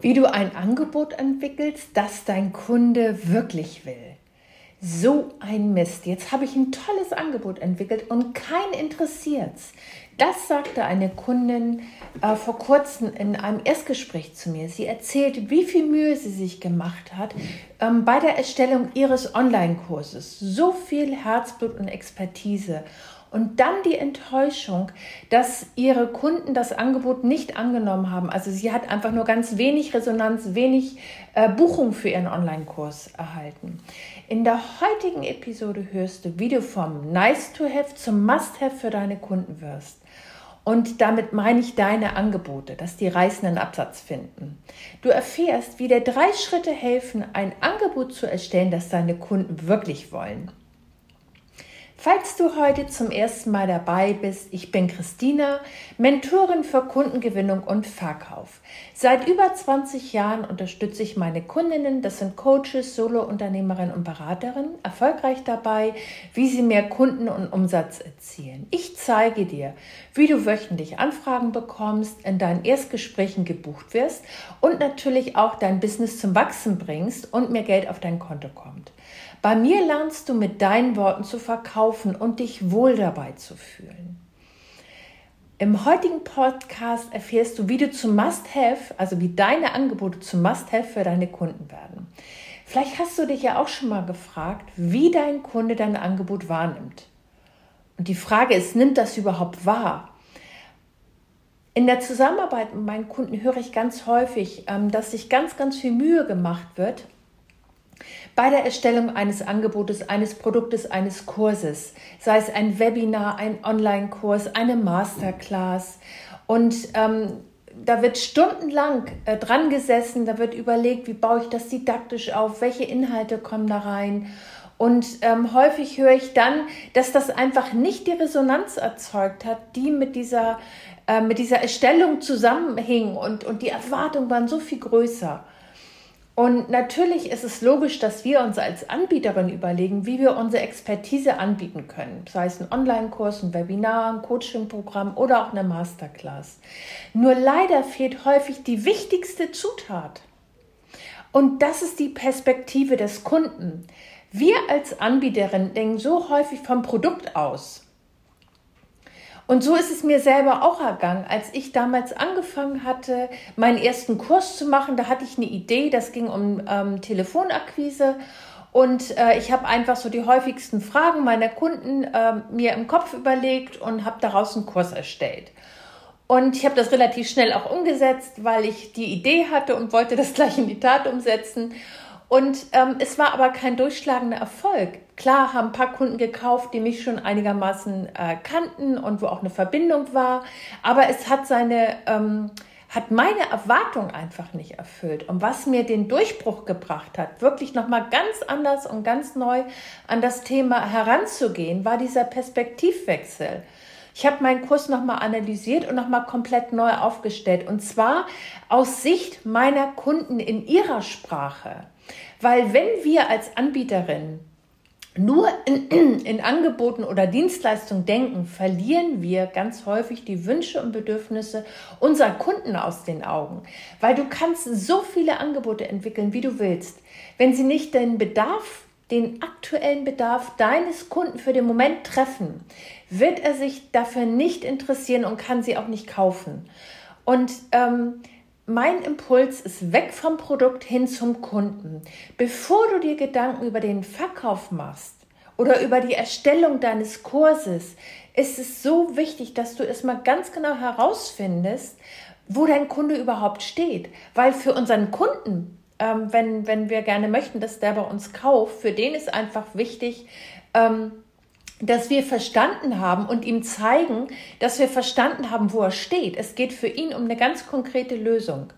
Wie du ein Angebot entwickelst, das dein Kunde wirklich will. So ein Mist. Jetzt habe ich ein tolles Angebot entwickelt und kein interessiert's. Das sagte eine Kundin äh, vor kurzem in einem Erstgespräch zu mir. Sie erzählt, wie viel Mühe sie sich gemacht hat ähm, bei der Erstellung ihres Online-Kurses. So viel Herzblut und Expertise. Und dann die Enttäuschung, dass ihre Kunden das Angebot nicht angenommen haben. Also sie hat einfach nur ganz wenig Resonanz, wenig äh, Buchung für ihren Online-Kurs erhalten. In der heutigen Episode hörst du, wie du vom Nice to Have zum Must Have für deine Kunden wirst. Und damit meine ich deine Angebote, dass die reißenden Absatz finden. Du erfährst, wie dir drei Schritte helfen, ein Angebot zu erstellen, das deine Kunden wirklich wollen. Falls du heute zum ersten Mal dabei bist, ich bin Christina, Mentorin für Kundengewinnung und Verkauf. Seit über 20 Jahren unterstütze ich meine Kundinnen, das sind Coaches, Solo-Unternehmerinnen und Beraterinnen, erfolgreich dabei, wie sie mehr Kunden und Umsatz erzielen. Ich zeige dir, wie du wöchentlich Anfragen bekommst, in deinen Erstgesprächen gebucht wirst und natürlich auch dein Business zum Wachsen bringst und mehr Geld auf dein Konto kommt. Bei mir lernst du mit deinen Worten zu verkaufen und dich wohl dabei zu fühlen. Im heutigen Podcast erfährst du, wie du zum Must-Have, also wie deine Angebote zum Must-Have für deine Kunden werden. Vielleicht hast du dich ja auch schon mal gefragt, wie dein Kunde dein Angebot wahrnimmt. Und die Frage ist, nimmt das überhaupt wahr? In der Zusammenarbeit mit meinen Kunden höre ich ganz häufig, ähm, dass sich ganz, ganz viel Mühe gemacht wird, bei der Erstellung eines Angebotes, eines Produktes, eines Kurses, sei es ein Webinar, ein Online-Kurs, eine Masterclass. Und ähm, da wird stundenlang äh, dran gesessen, da wird überlegt, wie baue ich das didaktisch auf, welche Inhalte kommen da rein. Und ähm, häufig höre ich dann, dass das einfach nicht die Resonanz erzeugt hat, die mit dieser, äh, mit dieser Erstellung zusammenhing und, und die Erwartungen waren so viel größer. Und natürlich ist es logisch, dass wir uns als Anbieterin überlegen, wie wir unsere Expertise anbieten können. Sei es ein Online-Kurs, ein Webinar, ein Coaching-Programm oder auch eine Masterclass. Nur leider fehlt häufig die wichtigste Zutat. Und das ist die Perspektive des Kunden. Wir als Anbieterin denken so häufig vom Produkt aus. Und so ist es mir selber auch ergangen, als ich damals angefangen hatte, meinen ersten Kurs zu machen. Da hatte ich eine Idee, das ging um ähm, Telefonakquise. Und äh, ich habe einfach so die häufigsten Fragen meiner Kunden äh, mir im Kopf überlegt und habe daraus einen Kurs erstellt. Und ich habe das relativ schnell auch umgesetzt, weil ich die Idee hatte und wollte das gleich in die Tat umsetzen. Und ähm, es war aber kein durchschlagender Erfolg. Klar haben ein paar Kunden gekauft, die mich schon einigermaßen äh, kannten und wo auch eine Verbindung war. Aber es hat seine, ähm, hat meine Erwartung einfach nicht erfüllt. Und was mir den Durchbruch gebracht hat, wirklich nochmal ganz anders und ganz neu an das Thema heranzugehen, war dieser Perspektivwechsel. Ich habe meinen Kurs nochmal analysiert und nochmal komplett neu aufgestellt. Und zwar aus Sicht meiner Kunden in ihrer Sprache. Weil wenn wir als Anbieterin nur in, in, Angeboten oder Dienstleistungen denken, verlieren wir ganz häufig die Wünsche und Bedürfnisse unserer Kunden aus den Augen. Weil du kannst so viele Angebote entwickeln, wie du willst. Wenn sie nicht den Bedarf, den aktuellen Bedarf deines Kunden für den Moment treffen, wird er sich dafür nicht interessieren und kann sie auch nicht kaufen. Und ähm, mein Impuls ist weg vom Produkt hin zum Kunden. Bevor du dir Gedanken über den Verkauf machst oder über die Erstellung deines Kurses, ist es so wichtig, dass du erstmal ganz genau herausfindest, wo dein Kunde überhaupt steht. Weil für unseren Kunden, ähm, wenn, wenn wir gerne möchten, dass der bei uns kauft, für den ist einfach wichtig, ähm, dass wir verstanden haben und ihm zeigen, dass wir verstanden haben, wo er steht. Es geht für ihn um eine ganz konkrete Lösung.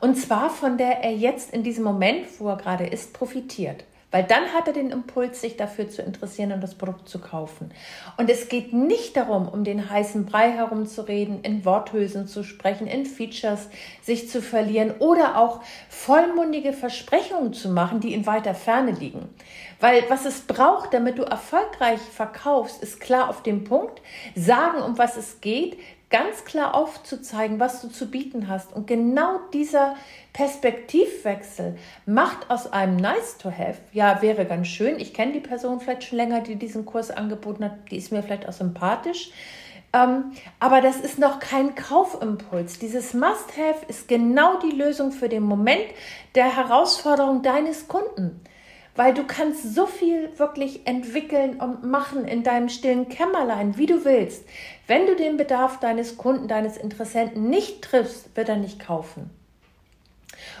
Und zwar von der er jetzt in diesem Moment, wo er gerade ist, profitiert. Weil dann hat er den Impuls, sich dafür zu interessieren und das Produkt zu kaufen. Und es geht nicht darum, um den heißen Brei herumzureden, in Worthülsen zu sprechen, in Features sich zu verlieren oder auch vollmundige Versprechungen zu machen, die in weiter Ferne liegen. Weil was es braucht, damit du erfolgreich verkaufst, ist klar auf dem Punkt, sagen, um was es geht, ganz klar aufzuzeigen, was du zu bieten hast. Und genau dieser Perspektivwechsel macht aus einem Nice to Have, ja, wäre ganz schön. Ich kenne die Person vielleicht schon länger, die diesen Kurs angeboten hat, die ist mir vielleicht auch sympathisch. Ähm, aber das ist noch kein Kaufimpuls. Dieses Must-Have ist genau die Lösung für den Moment der Herausforderung deines Kunden weil du kannst so viel wirklich entwickeln und machen in deinem stillen Kämmerlein, wie du willst. Wenn du den Bedarf deines Kunden, deines Interessenten nicht triffst, wird er nicht kaufen.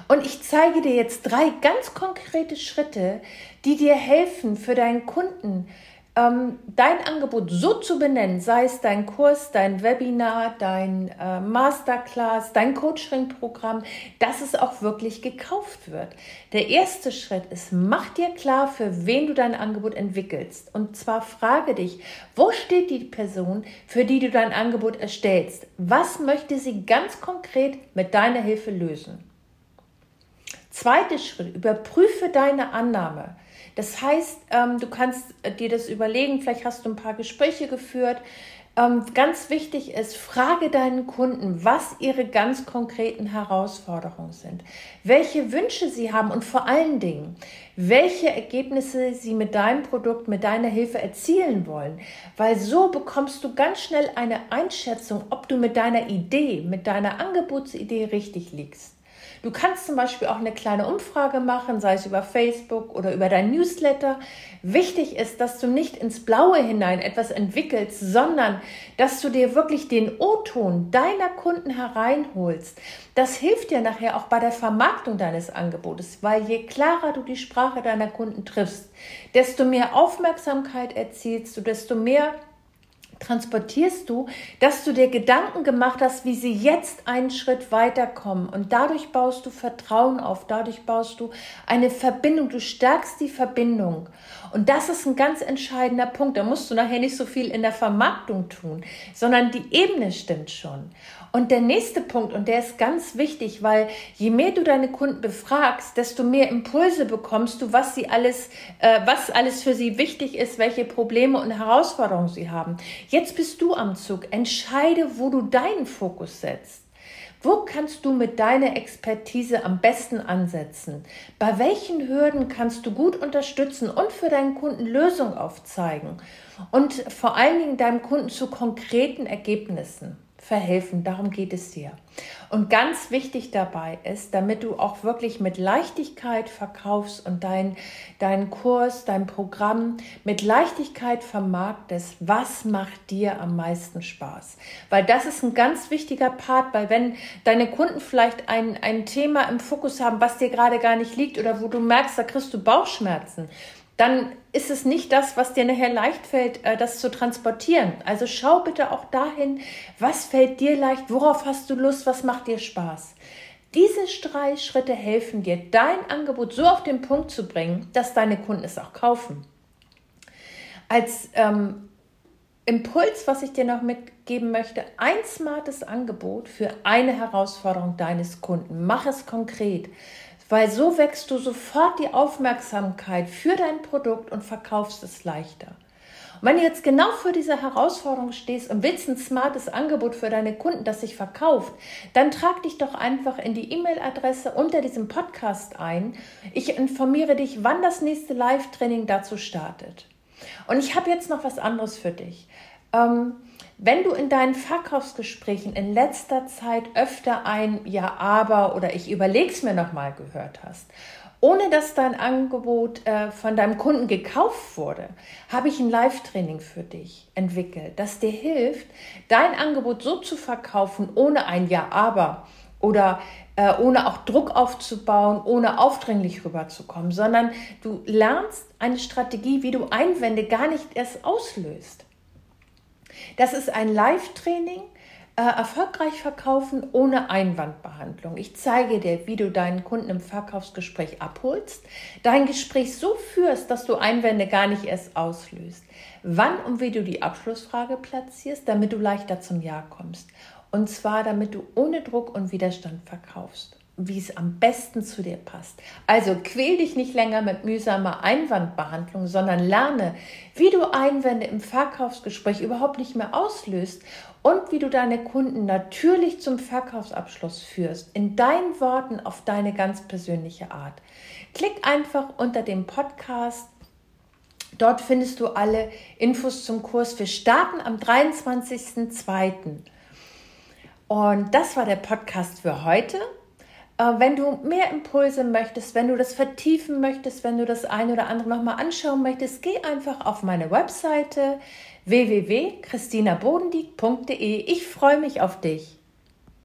Und ich zeige dir jetzt drei ganz konkrete Schritte, die dir helfen, für deinen Kunden ähm, dein Angebot so zu benennen, sei es dein Kurs, dein Webinar, dein äh, Masterclass, dein Coaching-Programm, dass es auch wirklich gekauft wird. Der erste Schritt ist, mach dir klar, für wen du dein Angebot entwickelst. Und zwar frage dich, wo steht die Person, für die du dein Angebot erstellst? Was möchte sie ganz konkret mit deiner Hilfe lösen? Zweiter Schritt, überprüfe deine Annahme. Das heißt, ähm, du kannst äh, dir das überlegen, vielleicht hast du ein paar Gespräche geführt. Ähm, ganz wichtig ist, frage deinen Kunden, was ihre ganz konkreten Herausforderungen sind, welche Wünsche sie haben und vor allen Dingen, welche Ergebnisse sie mit deinem Produkt, mit deiner Hilfe erzielen wollen. Weil so bekommst du ganz schnell eine Einschätzung, ob du mit deiner Idee, mit deiner Angebotsidee richtig liegst. Du kannst zum Beispiel auch eine kleine Umfrage machen, sei es über Facebook oder über dein Newsletter. Wichtig ist, dass du nicht ins Blaue hinein etwas entwickelst, sondern dass du dir wirklich den O-Ton deiner Kunden hereinholst. Das hilft dir nachher auch bei der Vermarktung deines Angebotes, weil je klarer du die Sprache deiner Kunden triffst, desto mehr Aufmerksamkeit erzielst du, desto mehr transportierst du, dass du dir Gedanken gemacht hast, wie sie jetzt einen Schritt weiterkommen. Und dadurch baust du Vertrauen auf, dadurch baust du eine Verbindung, du stärkst die Verbindung. Und das ist ein ganz entscheidender Punkt. Da musst du nachher nicht so viel in der Vermarktung tun, sondern die Ebene stimmt schon. Und der nächste Punkt, und der ist ganz wichtig, weil je mehr du deine Kunden befragst, desto mehr Impulse bekommst du, was sie alles, äh, was alles für sie wichtig ist, welche Probleme und Herausforderungen sie haben. Jetzt bist du am Zug. Entscheide, wo du deinen Fokus setzt. Wo kannst du mit deiner Expertise am besten ansetzen? Bei welchen Hürden kannst du gut unterstützen und für deinen Kunden Lösungen aufzeigen? Und vor allen Dingen deinem Kunden zu konkreten Ergebnissen verhelfen. Darum geht es dir. Und ganz wichtig dabei ist, damit du auch wirklich mit Leichtigkeit verkaufst und dein, deinen Kurs, dein Programm mit Leichtigkeit vermarktest, was macht dir am meisten Spaß? Weil das ist ein ganz wichtiger Part, weil wenn deine Kunden vielleicht ein, ein Thema im Fokus haben, was dir gerade gar nicht liegt oder wo du merkst, da kriegst du Bauchschmerzen, dann ist es nicht das, was dir nachher leicht fällt, äh, das zu transportieren. Also schau bitte auch dahin, was fällt dir leicht, worauf hast du Lust, was macht dir Spaß. Diese drei Schritte helfen dir, dein Angebot so auf den Punkt zu bringen, dass deine Kunden es auch kaufen. Als ähm, Impuls, was ich dir noch mitgeben möchte, ein smartes Angebot für eine Herausforderung deines Kunden. Mach es konkret weil so wächst du sofort die Aufmerksamkeit für dein Produkt und verkaufst es leichter. Und wenn du jetzt genau für diese Herausforderung stehst und willst ein smartes Angebot für deine Kunden, das sich verkauft, dann trag dich doch einfach in die E-Mail-Adresse unter diesem Podcast ein. Ich informiere dich, wann das nächste Live-Training dazu startet. Und ich habe jetzt noch was anderes für dich. Ähm, wenn du in deinen Verkaufsgesprächen in letzter Zeit öfter ein Ja, aber oder ich überleg's mir nochmal gehört hast, ohne dass dein Angebot äh, von deinem Kunden gekauft wurde, habe ich ein Live-Training für dich entwickelt, das dir hilft, dein Angebot so zu verkaufen, ohne ein Ja, aber oder äh, ohne auch Druck aufzubauen, ohne aufdringlich rüberzukommen, sondern du lernst eine Strategie, wie du Einwände gar nicht erst auslöst. Das ist ein Live-Training, äh, erfolgreich verkaufen ohne Einwandbehandlung. Ich zeige dir, wie du deinen Kunden im Verkaufsgespräch abholst, dein Gespräch so führst, dass du Einwände gar nicht erst auslöst. Wann und wie du die Abschlussfrage platzierst, damit du leichter zum Ja kommst. Und zwar, damit du ohne Druck und Widerstand verkaufst. Wie es am besten zu dir passt. Also quäl dich nicht länger mit mühsamer Einwandbehandlung, sondern lerne, wie du Einwände im Verkaufsgespräch überhaupt nicht mehr auslöst und wie du deine Kunden natürlich zum Verkaufsabschluss führst, in deinen Worten auf deine ganz persönliche Art. Klick einfach unter dem Podcast. Dort findest du alle Infos zum Kurs. Wir starten am 23.02. Und das war der Podcast für heute. Äh, wenn du mehr Impulse möchtest, wenn du das vertiefen möchtest, wenn du das eine oder andere nochmal anschauen möchtest, geh einfach auf meine Webseite www.christinabodendieck.de. Ich freue mich auf dich.